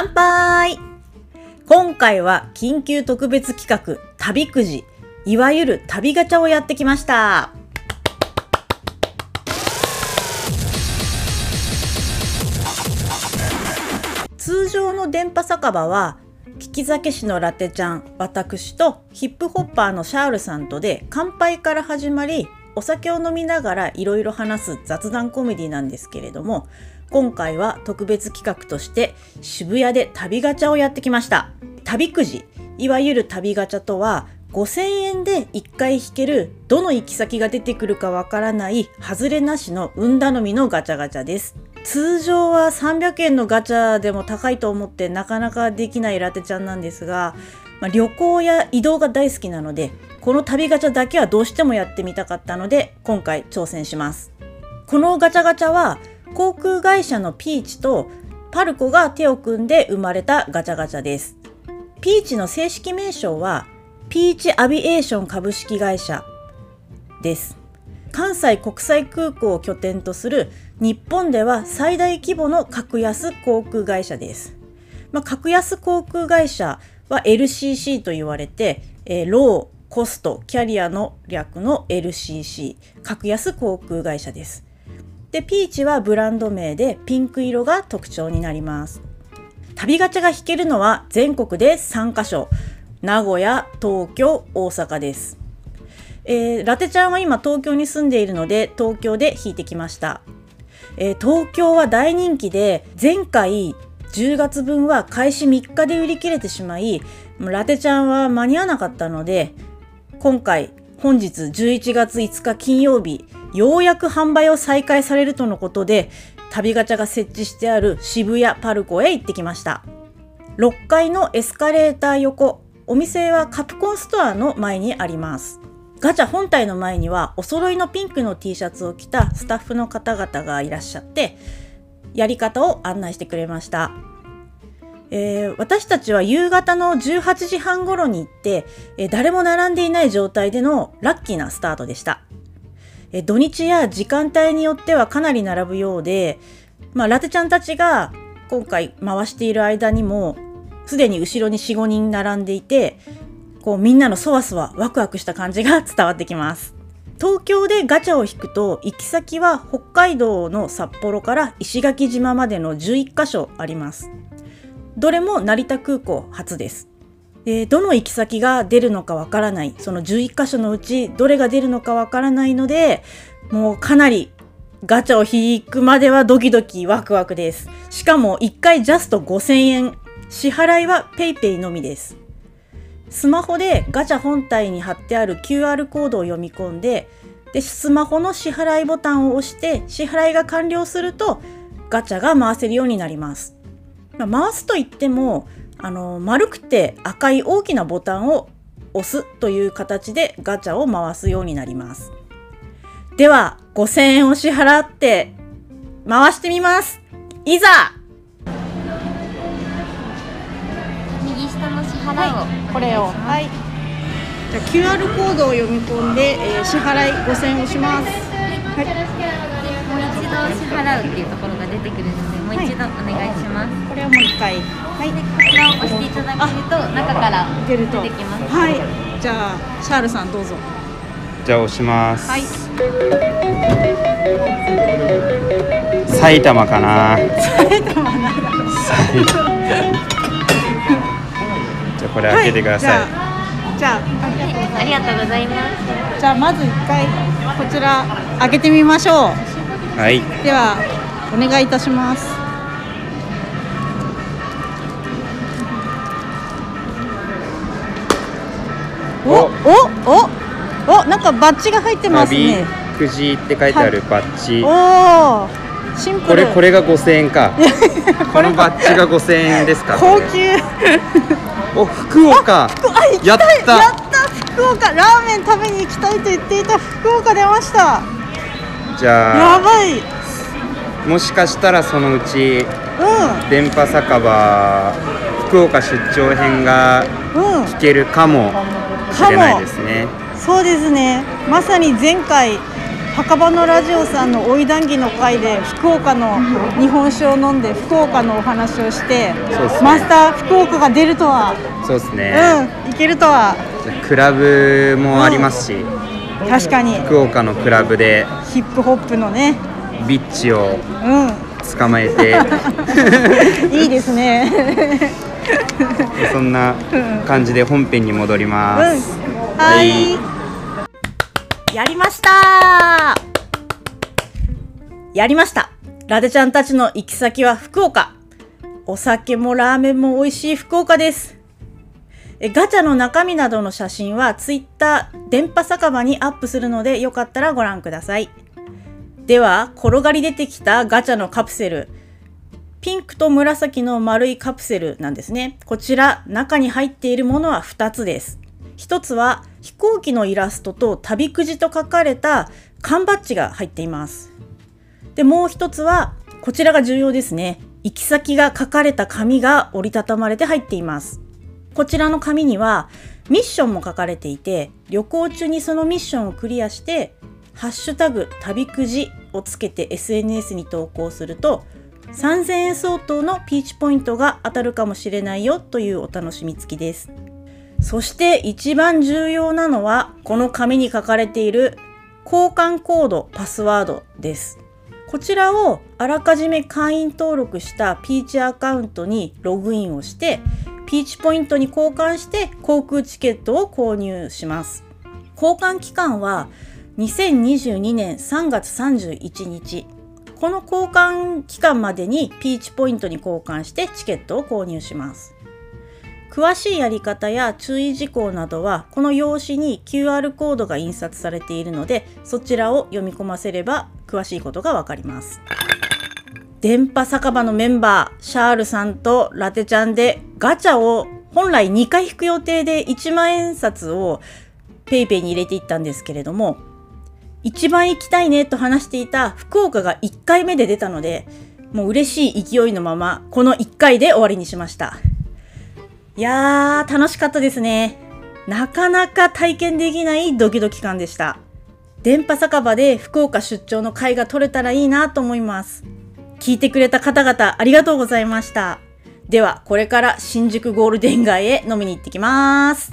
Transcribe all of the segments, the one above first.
乾杯。今回は緊急特別企画旅くじいわゆる旅ガチャをやってきました。通常の電波酒場は聞き酒師のラテちゃん私とヒップホッパーのシャールさんとで乾杯から始まりお酒を飲みながらいろいろ話す雑談コメディなんですけれども今回は特別企画として渋谷で旅ガチャをやってきました。旅くじいわゆる旅ガチャとは5000円で1回引けるどの行き先が出てくるかわからない外れなしの運頼みのガチャガチャです。通常は300円のガチャでも高いと思ってなかなかできないラテちゃんなんですが、まあ、旅行や移動が大好きなのでこの旅ガチャだけはどうしてもやってみたかったので今回挑戦します。このガチャガチャは航空会社のピーチとパルコが手を組んで生まれたガチャガチャですピーチの正式名称はピーチアビエーション株式会社です関西国際空港を拠点とする日本では最大規模の格安航空会社です。まあ、格安航空会社は LCC と言われて、えー、ロー、コスト、キャリアの略の LCC、格安航空会社です。で、ピーチはブランド名でピンク色が特徴になります。旅ガチャが引けるのは全国で3カ所。名古屋、東京、大阪です。えー、ラテちゃんは今東京に住んでいるので東京で引いてきました。えー、東京は大人気で前回10月分は開始3日で売り切れてしまいラテちゃんは間に合わなかったので今回本日11月5日金曜日ようやく販売を再開されるとのことで旅ガチャが設置してある渋谷パルコへ行ってきました。6階のエスカレーター横お店はカプコンストアの前にあります。ガチャ本体の前にはお揃いのピンクの T シャツを着たスタッフの方々がいらっしゃってやり方を案内してくれました、えー、私たちは夕方の18時半頃に行って、えー、誰も並んでいない状態でのラッキーなスタートでした、え、土日や時間帯によってはかなり並ぶようで、まあ、ラテちゃんたちが今回回している間にもすでに後ろに45人並んでいてこうみんなのそわそわワクワクした感じが伝わってきます。東京でガチャを引くと行き先は北海道の札幌から石垣島までの11カ所あります。どれも成田空港初です。どの行き先が出るのかわからない。その11カ所のうちどれが出るのかわからないのでもうかなりガチャを引くまではドキドキワクワクです。しかも1回ジャスト5000円支払いは PayPay のみです。スマホでガチャ本体に貼ってある QR コードを読み込んででスマホの支払いボタンを押して支払いが完了するとガチャが回せるようになります。まあ、回すといってもあの丸くて赤い大きなボタンを押すという形でガチャを回すようになります。では5000円を支払って回してみます。いざ！払いを、はい、これを。はい。じゃあ QR コードを読み込んで、えー、支払い5000円をします、はい、もう一度支払うっていうところが出てくるのでもう一度お願いします、これをもう一回。はい。でこちらを押していただけると中から出てきます。はい。じゃあシャールさんどうぞ。じゃあ押します。はい。埼玉かな。埼玉なこれ開けてください、はい、じゃあありがとうございます。じゃあまず一回こちら開けてみましょうはい。ではお願いいたします。おお。おおなんかバッジが入ってますね。くじって書いてあるバッジ、おおシンプル。これこれが5000円か。このバッジが5000円ですか高級。お福岡。やった。やった福岡。ラーメン食べに行きたいと言っていた福岡出ましたじゃあやばい。もしかしたらそのうち、うん、電波酒場福岡出張編が聞けるかもしれないですね、うん、そうですね。まさに前回墓場のラジオさんの追い談義の会で福岡の日本酒を飲んで福岡のお話をして、ね。マスター福岡が出るとは、そうですね、うん。いけるとは。クラブもありますし、確かに。福岡のクラブで。ヒップホップのね。ビッチをう捕まえて。ん いいですね。そんな感じで本編に戻ります、うん。はい。やりました。やりました。ラテちゃんたちの行き先は福岡。お酒もラーメンも美味しい福岡です。えガチャの中身などの写真はツイッター電波酒場にアップするのでよかったらご覧ください。では転がり出てきたガチャのカプセル。ピンクと紫の丸いカプセルなんですね。こちら中に入っているものは2つです。一つは飛行機のイラストと旅くじと書かれた缶バッジが入っています。でもう一つはこちらが重要ですね。行き先が書かれた紙が折りたたまれて入っています。こちらの紙にはミッションも書かれていて旅行中にそのミッションをクリアして「ハッシュタグ旅くじ」をつけて SNS に投稿すると3000円相当のピーチポイントが当たるかもしれないよというお楽しみ付きです。そして一番重要なのはこの紙に書かれている交換コードパスワードです。こちらをあらかじめ会員登録したピーチアカウントにログインをしてピーチポイントに交換して航空チケットを購入します。交換期間は2022年3月31日。この交換期間までにピーチポイントに交換してチケットを購入します。詳しいやり方や注意事項などはこの用紙に QR コードが印刷されているのでそちらを読み込ませれば詳しいことがわかります。電波酒場のメンバーシャールさんとラテちゃんでガチャを本来2回引く予定で1万円札を PayPay に入れていったんですけれども一番行きたいねと話していた福岡が1回目で出たのでもう嬉しい勢いのままこの1回で終わりにしました。いやー楽しかったですね。なかなか体験できないドキドキ感でした。電波酒場で福岡出張の会が取れたらいいなと思います。聞いてくれた方々ありがとうございました。ではこれから新宿ゴールデン街へ飲みに行ってきます。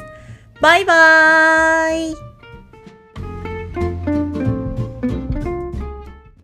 バイバーイ。